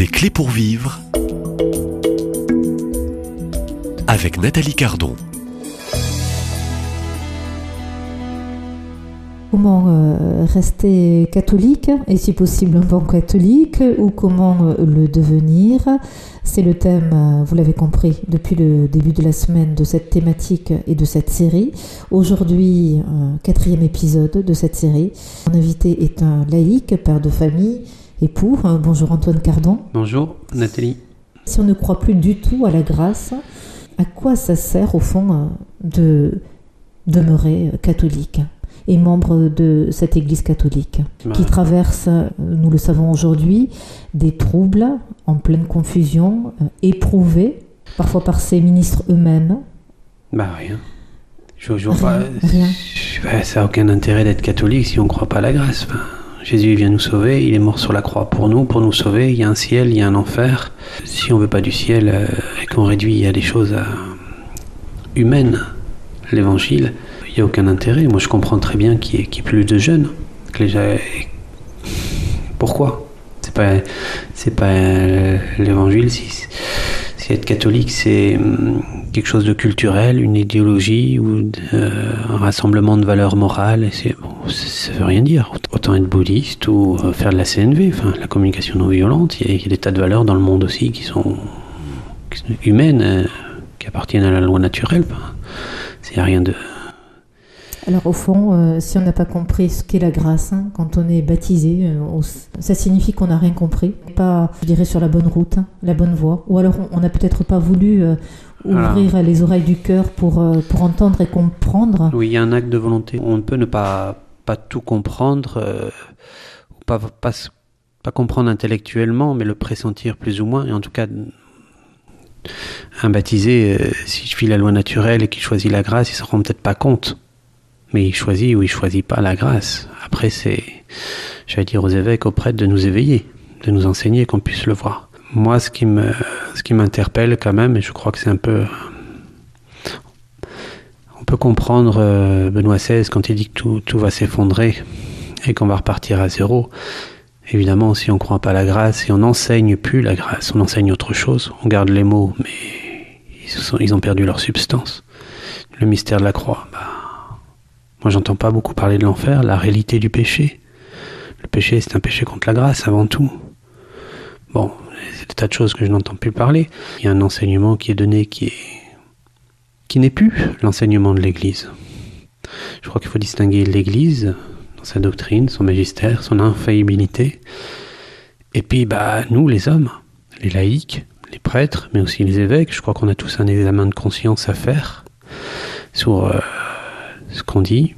Des clés pour vivre avec Nathalie Cardon. Comment euh, rester catholique et si possible un bon catholique ou comment euh, le devenir? C'est le thème, euh, vous l'avez compris, depuis le début de la semaine de cette thématique et de cette série. Aujourd'hui, quatrième épisode de cette série. Mon invité est un laïc, père de famille, époux. Bonjour Antoine Cardon. Bonjour Nathalie. Si on ne croit plus du tout à la grâce, à quoi ça sert au fond de demeurer catholique et membre de cette Église catholique, Bah. qui traverse, nous le savons aujourd'hui, des troubles en pleine confusion, euh, éprouvés parfois par ses ministres eux-mêmes? Bah rien. Je, je vois pas. Rien. Ça a aucun intérêt d'être catholique si on croit pas à la grâce. Jésus vient nous sauver, il est mort sur la croix pour nous, pour nous sauver. Il y a un ciel, il y a un enfer. Si on veut pas du ciel euh, et qu'on réduit à des choses euh, humaines, l'évangile, il n'y a aucun intérêt. Moi, je comprends très bien qu'il y, qu'il y ait plus de jeunes. Que les Pourquoi? C'est pas, pas euh, l'évangile. Si être catholique, c'est hum, quelque chose de culturel, une idéologie ou euh, un rassemblement de valeurs morales, et bon, ça ça veut rien dire. Autant être bouddhiste ou euh, faire de la CNV, enfin, la communication non violente. Il y, a- des tas de valeurs dans le monde aussi qui sont, humaines, euh, qui appartiennent à la loi naturelle. Rien de. Alors au fond, euh, si on n'a pas compris ce qu'est la grâce, hein, quand on est baptisé, euh, on ça signifie qu'on n'a rien compris, pas, je dirais, sur la bonne route, hein, la bonne voie. Ou alors on n'a peut-être pas voulu euh, ouvrir les oreilles du cœur pour, pour entendre et comprendre. Oui, il y a un acte de volonté. On ne peut ne pas, pas tout comprendre, ou pas, pas, comprendre intellectuellement, mais le pressentir plus ou moins. Et en tout cas, un baptisé, euh, s'il suit la loi naturelle et qu'il choisit la grâce, il se rend peut-être pas compte. Mais il choisit ou il choisit pas la grâce. Après, c'est, j'allais dire aux évêques, aux prêtres de nous éveiller, de nous enseigner qu'on puisse le voir. Moi, ce qui me, ce qui m'interpelle quand même, et je crois que c'est un peu on peut comprendre euh, Benoît XVI quand il dit que tout, tout va s'effondrer et qu'on va repartir à zéro. Évidemment, si on ne croit pas la grâce et on n'enseigne plus la grâce, on enseigne autre chose, on garde les mots, mais ils, sont- ils ont perdu leur substance. Le mystère de la croix, bah, moi j'entends pas beaucoup parler de l'enfer, la réalité du péché. Le péché, c'est un péché contre la grâce avant tout. Bon, c'est des tas de choses que je n'entends plus parler. Il y a un enseignement qui est donné qui est qui n'est plus l'enseignement de l'Église. Je crois qu'il faut distinguer l'Église dans sa doctrine, son magistère, son infaillibilité, et puis bah nous les hommes, les laïcs, les prêtres, mais aussi les évêques. Je crois qu'on a tous un examen de conscience à faire sur euh, ce qu'on dit,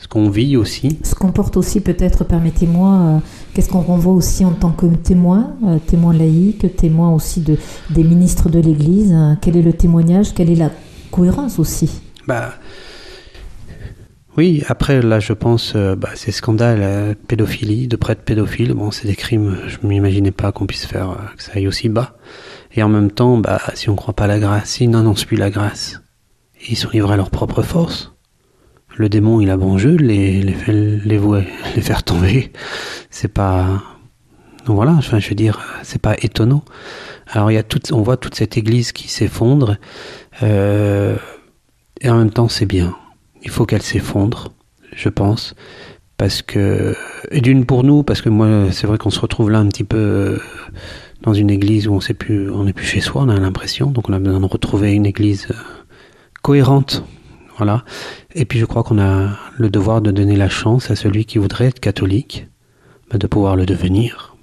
ce qu'on vit aussi. Ce qu'on porte aussi peut-être, permettez-moi, euh, qu'est-ce qu'on renvoie aussi en tant que témoin, euh, témoin laïque, témoin aussi de, des ministres de l'Église. euh, quel est le témoignage Quelle est la cohérence aussi? Bah oui, après là je pense euh, bah, ces scandales, euh, pédophilie, de prêtres pédophiles, bon c'est des crimes, je m'imaginais pas qu'on puisse faire que ça aille aussi bas. Et en même temps, bah si on croit pas à la grâce, s'ils n'annoncent plus la grâce, ils sont livrés à leur propre force. Le démon il a bon jeu, les les, les, vouer- les faire tomber, c'est pas voilà, je veux dire, c'est pas étonnant. Alors il y a toute, on voit toute cette église qui s'effondre, euh, et en même temps c'est bien. Il faut qu'elle s'effondre, je pense, parce que et d'une pour nous, parce que moi c'est vrai qu'on se retrouve là un petit peu euh, dans une église où on sait plus, on n'est plus chez soi, on a l'impression, donc on a besoin de retrouver une église euh, cohérente, voilà. Et puis je crois qu'on a le devoir de donner la chance à celui qui voudrait être catholique, bah, de pouvoir le devenir.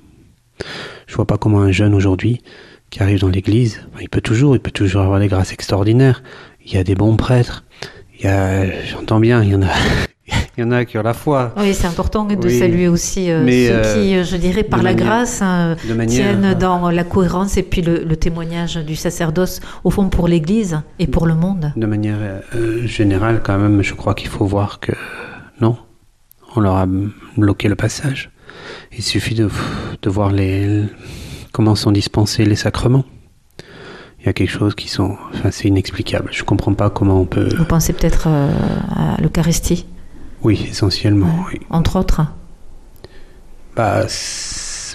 Je vois pas comment un jeune aujourd'hui qui arrive dans l'église, bah, il peut toujours, il peut toujours avoir des grâces extraordinaires. Il y a des bons prêtres. Il y a, j'entends bien, il y en a, il y en a qui ont la foi. Oui, c'est important de Oui. saluer aussi euh, ceux euh, qui, euh, je dirais, par la manière- grâce, hein, manière- tiennent dans la cohérence et puis le, le témoignage du sacerdoce, au fond, pour l'Église et pour le monde. De manière euh, générale, quand même, je crois qu'il faut voir que non, on leur a bloqué le passage. Il suffit de, de voir les, comment sont dispensés les sacrements. Il y a quelque chose qui sont, enfin, c'est inexplicable. Je comprends pas comment on peut. Vous pensez peut-être euh, à l'Eucharistie, Oui, essentiellement. Oui. entre autres Bah,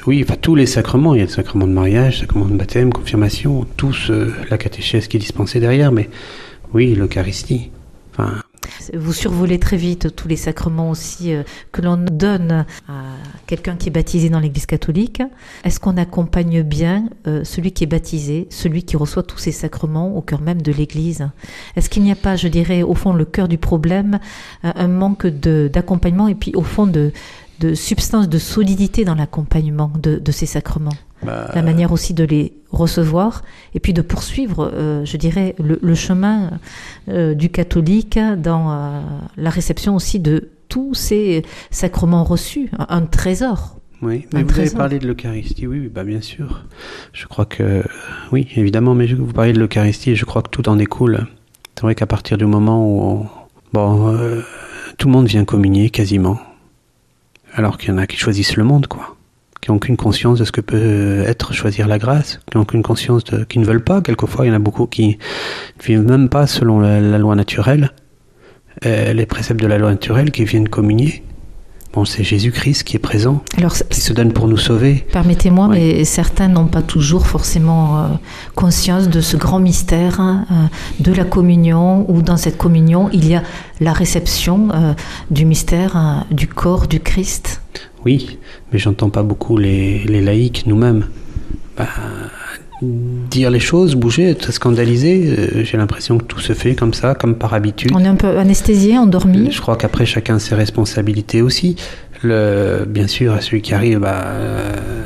oui, enfin tous les sacrements. Il y a le sacrement de mariage, le sacrement de baptême, confirmation, tous euh, la catéchèse qui est dispensée derrière, mais oui, l'Eucharistie. Enfin, vous survolez très vite tous les sacrements aussi euh, que l'on donne à quelqu'un qui est baptisé dans l'Église catholique. Est-ce qu'on accompagne bien euh, celui qui est baptisé, celui qui reçoit tous ces sacrements au cœur même de l'Église? Est-ce qu'il n'y a pas, je dirais, au fond, le cœur du problème, euh, un manque d'accompagnement et puis au fond de, de substance, de solidité dans l'accompagnement de, de, ces sacrements bah, La manière aussi de les recevoir et puis de poursuivre, euh, je dirais, le, le chemin euh, du catholique dans euh, la réception aussi de tous ces sacrements reçus, un, un trésor. Oui, mais vous avez parlé de l'Eucharistie, oui, bah bien sûr. Je crois que, oui, évidemment, mais vous parlez de l'Eucharistie, je crois que tout en découle. C'est vrai qu'à partir du moment où, bon, tout le monde vient communier quasiment alors qu'il y en a qui choisissent le monde, quoi. Qui n'ont aucune conscience de ce que peut être choisir la grâce, qui n'ont aucune conscience de, qui ne veulent pas. Quelquefois, il y en a beaucoup qui ne vivent même pas selon la, loi naturelle, euh, les préceptes de la loi naturelle, qui viennent communier. Bon, c'est Jésus-Christ qui est présent, Alors, qui se donne pour nous sauver. Permettez-moi, mais certains n'ont pas toujours forcément euh, conscience de ce grand mystère hein, euh, de la communion, où dans cette communion, il y a la réception euh, du mystère hein, du corps du Christ. Oui, mais j'entends pas beaucoup les, les laïcs nous-mêmes. Bah, dire les choses, bouger, être scandalisé. J'ai l'impression que tout se fait comme ça, comme par habitude. On est un peu anesthésié, endormi. Je crois qu'après, chacun a ses responsabilités aussi. Le, bien sûr, à celui qui arrive bah,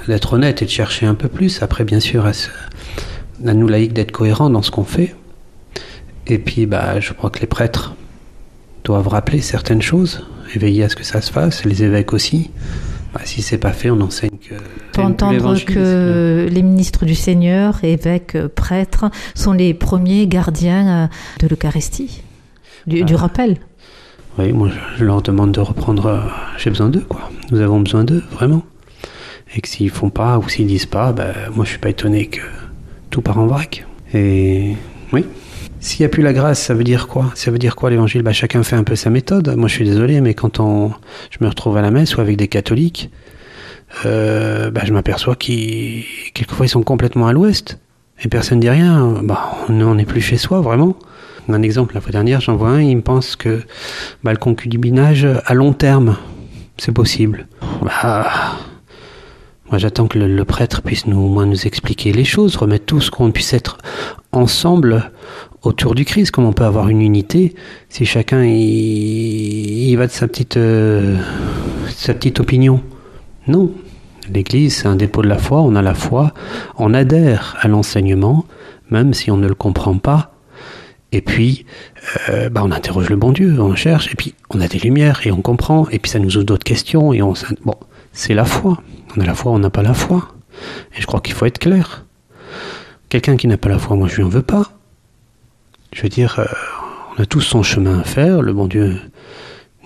d'être honnête et de chercher un peu plus. Après, bien sûr, à, à nous laïcs d'être cohérents dans ce qu'on fait. Et puis, bah, je crois que les prêtres doivent rappeler certaines choses, et veiller à ce que ça se fasse, les évêques aussi. Bah, si c'est pas fait, on enseigne que. Pour entendre que les ministres du Seigneur, évêques, prêtres, sont les premiers gardiens euh, de l'Eucharistie, du, ah. rappel. Oui, moi je leur demande de reprendre. Euh, j'ai besoin d'eux, quoi. Nous avons besoin d'eux, vraiment. Et que s'ils font pas ou s'ils disent pas, ben, moi je suis pas étonné que tout part en vrac. Et oui. S'il n'y a plus la grâce, ça veut dire quoi? Ça veut dire quoi l'évangile? Bah, Chacun fait un peu sa méthode. Moi je suis désolé, mais quand on, je me retrouve à la messe ou avec des catholiques, euh, bah, je m'aperçois qu'ils, ils sont complètement à l'ouest. Et personne ne dit rien. Bah, on n'est plus chez soi, vraiment. Un exemple, la fois dernière, j'en vois un, il me pense que bah, le concubinage à long terme, c'est possible. Bah, moi, j'attends que le, prêtre puisse nous, moins nous expliquer les choses, remettre tout ce qu'on puisse être ensemble autour du Christ, comme on peut avoir une unité si chacun il, va de sa petite, euh, sa petite opinion. Non. L'Église, c'est un dépôt de la foi, on a la foi, on adhère à l'enseignement, même si on ne le comprend pas. Et puis, euh, bah on interroge le bon Dieu, on cherche, et puis on a des lumières, et on comprend, et puis ça nous ouvre d'autres questions, et on... Bon, c'est la foi. On a la foi, on n'a pas la foi. Et je crois qu'il faut être clair. Quelqu'un qui n'a pas la foi, moi je lui en veux pas. Je veux dire, euh, on a tous son chemin à faire, le bon Dieu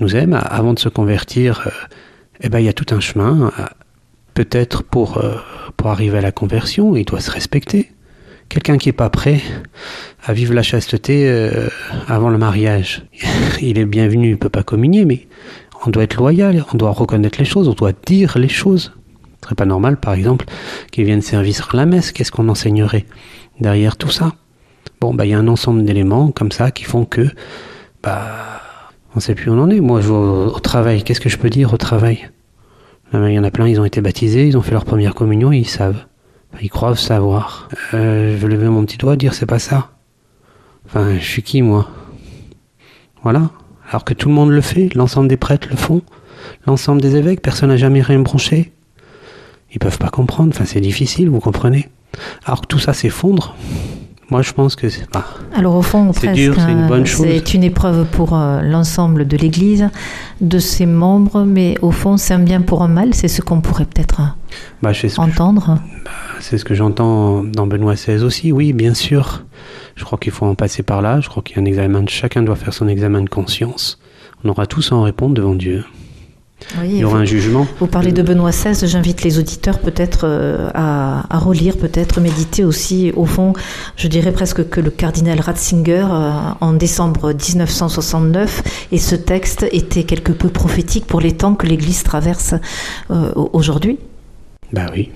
nous aime. Avant de se convertir, euh, eh ben, il y a tout un chemin, euh, peut-être pour, pour arriver à la conversion, il doit se respecter. Quelqu'un qui n'est pas prêt à vivre la chasteté avant le mariage, il est bienvenu, il ne peut pas communier, mais on doit être loyal, on doit reconnaître les choses, on doit dire les choses. Serait pas normal, par exemple, qu'il vienne servir la messe. Qu'est-ce qu'on enseignerait derrière tout ça? Bon, bah, il y a un ensemble d'éléments comme ça qui font que, bah, on sait plus où on en est. Moi, je vais au, travail. Qu'est-ce que je peux dire au travail? Il y en a plein, ils ont été baptisés, ils ont fait leur première communion, ils savent. Ils croient savoir. Euh, je vais lever mon petit doigt, dire c'est pas ça. Enfin, je suis qui, moi? Voilà. Alors que tout le monde le fait, l'ensemble des prêtres le font, l'ensemble des évêques, personne n'a jamais rien branché. Ils peuvent pas comprendre, enfin c'est difficile, vous comprenez. Alors que tout ça s'effondre, moi, je pense que c'est pas. Alors, au fond, c'est dur, c'est une bonne chose. C'est une épreuve pour euh, l'ensemble de l'Église, de ses membres, mais au fond, c'est un bien pour un mal. C'est ce qu'on pourrait peut-être bah, entendre. Bah, c'est ce que j'entends dans Benoît XVI aussi. Oui, bien sûr. Je crois qu'il faut en passer par là. Je crois qu'il y a un examen. Chacun doit faire son examen de conscience. On aura tous à en répondre devant Dieu. Il y aura un jugement. Vous parlez de Benoît XVI, j'invite les auditeurs peut-être euh, à, relire, peut-être méditer aussi. Au fond, je dirais presque que le cardinal Ratzinger, euh, en décembre 1969, et ce texte était quelque peu prophétique pour les temps que l'Église traverse euh, aujourd'hui. Bah oui.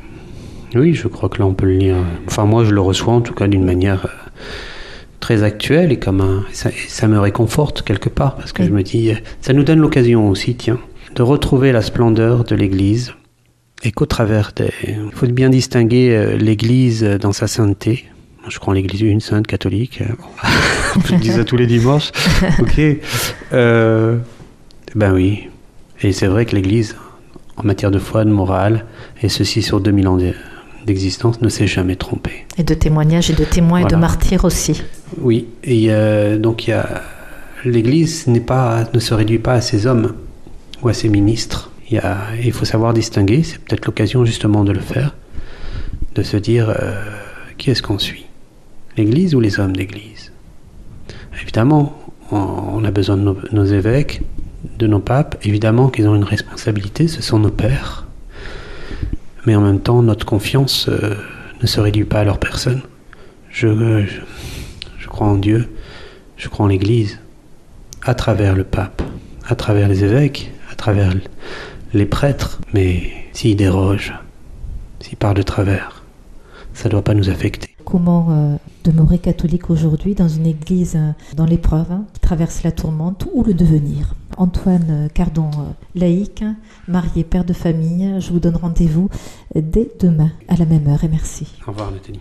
Oui, je crois que là on peut le lire. Enfin, moi je le reçois en tout cas d'une manière très actuelle et comme un. Ça, ça me réconforte quelque part parce que je me dis. Ça nous donne l'occasion aussi, tiens, de retrouver la splendeur de l'Église et qu'au travers des. Il faut bien distinguer euh, l'Église dans sa sainteté. Je crois en l'Église une sainte catholique. je le dis ça tous les dimanches. Ok. Euh, ben oui. Et c'est vrai que l'Église, en matière de foi, de morale, et ceci sur 2000 ans d'existence, ne s'est jamais trompée. Et de témoignages et de témoins et de martyrs aussi. Oui. Et euh, donc il y a l'Église n'est pas, ne se réduit pas à ses hommes ou à ses ministres. Il, faut savoir distinguer, c'est peut-être l'occasion justement de le faire, de se dire euh, qui est-ce qu'on suit? L'Église ou les hommes d'Église? Évidemment, on a besoin de nos, évêques, de nos papes, évidemment qu'ils ont une responsabilité, ce sont nos pères. Mais en même temps, notre confiance euh, ne se réduit pas à leur personne. Je, je, je crois en Dieu, je crois en l'Église, à travers le pape, à travers les évêques, travers les prêtres, mais s'ils dérogent, s'ils parlent de travers, ça ne doit pas nous affecter. Comment euh, demeurer catholique aujourd'hui dans une église euh, dans l'épreuve, hein, qui traverse la tourmente ou le devenir? Antoine euh, Cardon, laïque, marié, père de famille, je vous donne rendez-vous dès demain à la même heure et merci. Au revoir Nathalie.